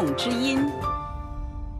众之音。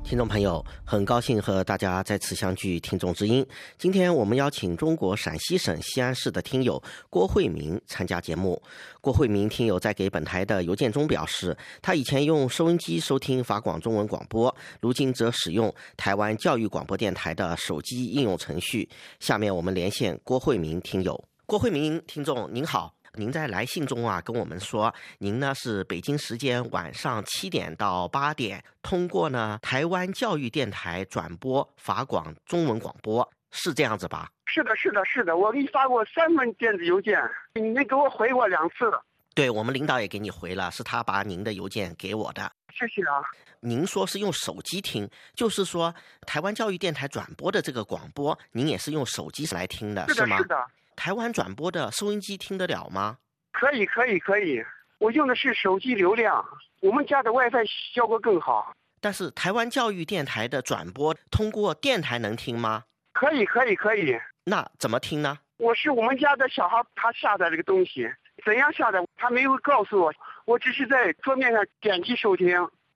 听众朋友，很高兴和大家再次相聚《听众之音》。今天我们邀请中国陕西省西安市的听友郭慧明参加节目。郭慧明听友在给本台的邮件中表示，他以前用收音机收听法广中文广播，如今则使用台湾教育广播电台的手机应用程序。下面我们连线郭慧明听友。郭慧明听众您好。您在来信中啊跟我们说，您呢是北京时间晚上七点到八点，通过呢台湾教育电台转播法广中文广播，是这样子吧？是的，是的，是的，我给你发过三封电子邮件，你给我回过两次。对我们领导也给你回了，是他把您的邮件给我的。谢谢啊。您说是用手机听，就是说台湾教育电台转播的这个广播，您也是用手机来听的，是吗？是的。台湾转播的收音机听得了吗？可以，可以，可以。我用的是手机流量，我们家的 WiFi 效果更好。但是台湾教育电台的转播通过电台能听吗？可以，可以，可以。那怎么听呢？我是我们家的小孩，他下载这个东西，怎样下载他没有告诉我，我只是在桌面上点击收听。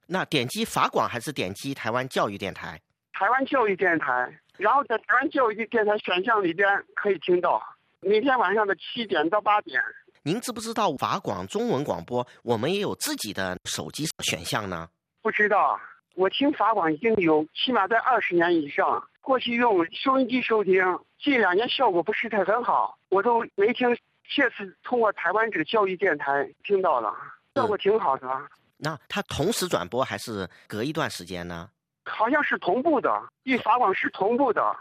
那点击法广还是点击台湾教育电台？台湾教育电台，然后在台湾教育电台选项里边可以听到。每天晚上的七点到八点，您知不知道法广中文广播我们也有自己的手机选项呢？不知道，我听法广已经有起码在二十年以上。过去用收音机收听，近两年效果不是太很好，我都没听。这次通过台湾这个教育电台听到了，效果挺好的。那它同时转播还是隔一段时间呢？好像是同步的，与法广是同步的。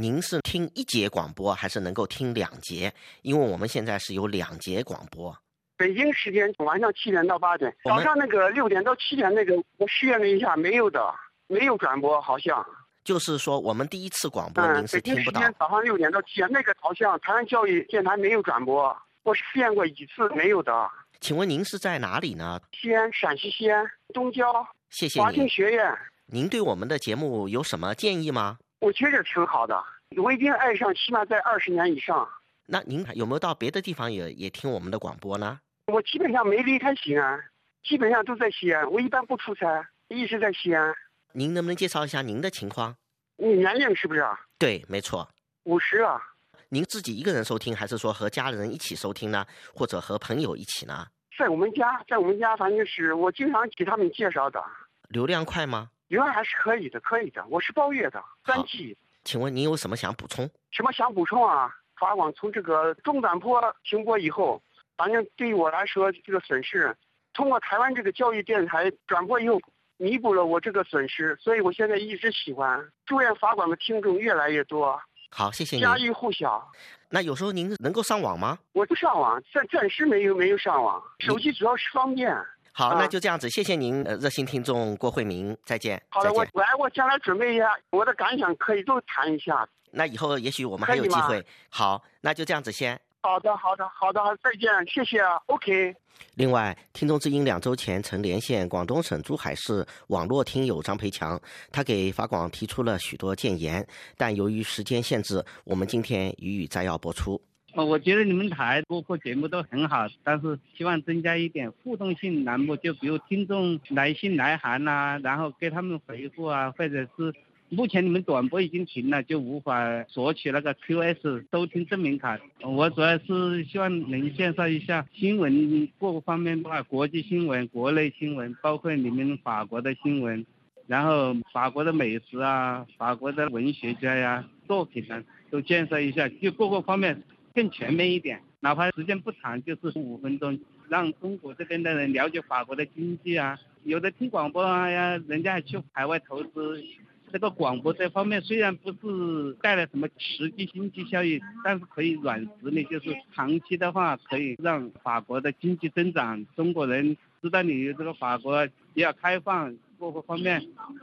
您是听一节广播还是能够听两节？因为我们现在是有两节广播。北京时间晚上七点到八点，早上那个六点到七点那个，我试验了一下，没有的，没有转播，好像。就是说，我们第一次广播您是听不到。北京时间早上六点到七点，那个好像台湾教育电台没有转播，我试验过几次，没有的。请问您是在哪里呢？西安，陕西西安东郊。谢谢华清学院。您对我们的节目有什么建议吗？我觉着挺好的，我已经爱上，起码在二十年以上。那您有没有到别的地方也也听我们的广播呢？我基本上没离开西安，基本上都在西安。我一般不出差，一直在西安。您能不能介绍一下您的情况？你年龄是不是？对，没错。五十了。您自己一个人收听，还是说和家人一起收听呢？或者和朋友一起呢？在我们家，在我们家，反正是我经常给他们介绍的。流量快吗？流量还是可以的，可以的。我是包月的，三 G。请问您有什么想补充？什么想补充啊？法网从这个中短波停播以后，反正对于我来说这个损失，通过台湾这个教育电台转播以后，弥补了我这个损失，所以我现在一直喜欢。祝愿法网的听众越来越多。好，谢谢您。家喻户晓。那有时候您能够上网吗？我不上网，暂暂时没有没有上网。手机主要是方便。好，那就这样子，谢谢您，呃，热心听众郭慧明，再见。好的，我来，我将来准备一下我的感想，可以都谈一下。那以后也许我们还有机会。好，那就这样子先。好的，好的，好的，再见，谢谢，OK。另外，听众之音两周前曾连线广东省珠海市网络听友张培强，他给法广提出了许多建言，但由于时间限制，我们今天予以摘要播出。我觉得你们台播客节目都很好，但是希望增加一点互动性栏目，就比如听众来信来函呐，然后给他们回复啊，或者是目前你们短播已经停了，就无法索取那个 QS 收听证明卡。我主要是希望能介绍一下新闻各个方面的话，国际新闻、国内新闻，包括你们法国的新闻，然后法国的美食啊，法国的文学家呀作品啊，都介绍一下，就各个方面。更全面一点，哪怕时间不长，就是五分钟，让中国这边的人了解法国的经济啊。有的听广播啊呀，人家还去海外投资。这个广播这方面虽然不是带来什么实际经济效益，但是可以软实力，就是长期的话可以让法国的经济增长。中国人知道你这个法国比较开放，各个方面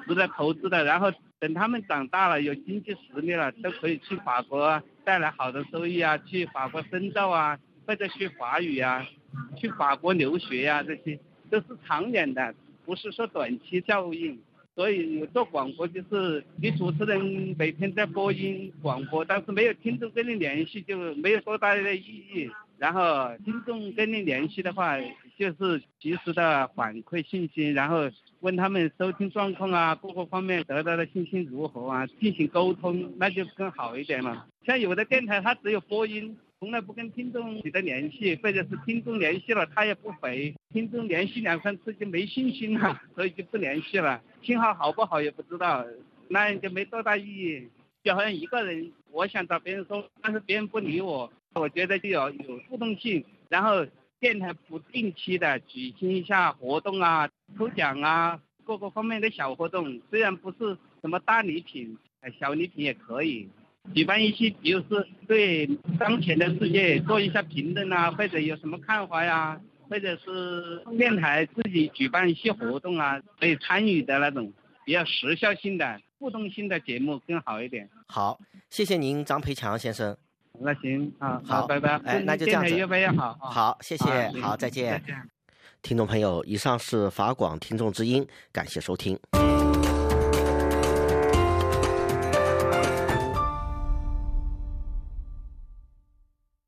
值得投资的。然后等他们长大了，有经济实力了，都可以去法国。带来好的收益啊，去法国深造啊，或者学法语啊，去法国留学呀，这些都是长远的，不是说短期效应。所以做广播就是你主持人每天在播音广播，但是没有听众跟你联系，就没有多大的意义。然后听众跟你联系的话，就是及时的反馈信息，然后问他们收听状况啊，各个方面得到的信息如何啊，进行沟通，那就更好一点了。像有的电台它只有播音，从来不跟听众取得联系，或者是听众联系了他也不回，听众联系两三次就没信心了，所以就不联系了。信号好不好也不知道，那样就没多大意义。就好像一个人，我想找别人说，但是别人不理我，我觉得就要有互动性，然后电台不定期的举行一下活动啊，抽奖啊，各个方面的小活动，虽然不是什么大礼品，小礼品也可以。举办一些，比如说对当前的世界做一下评论啊，或者有什么看法呀，或者是电台自己举办一些活动啊，可以参与的那种，比较时效性的。互动性的节目更好一点。好，谢谢您，张培强先生。那行啊，好，拜拜。哎，那就这样子。越办越好。好，谢谢，好，再见。听众朋友，以上是法广听众之音，感谢收听。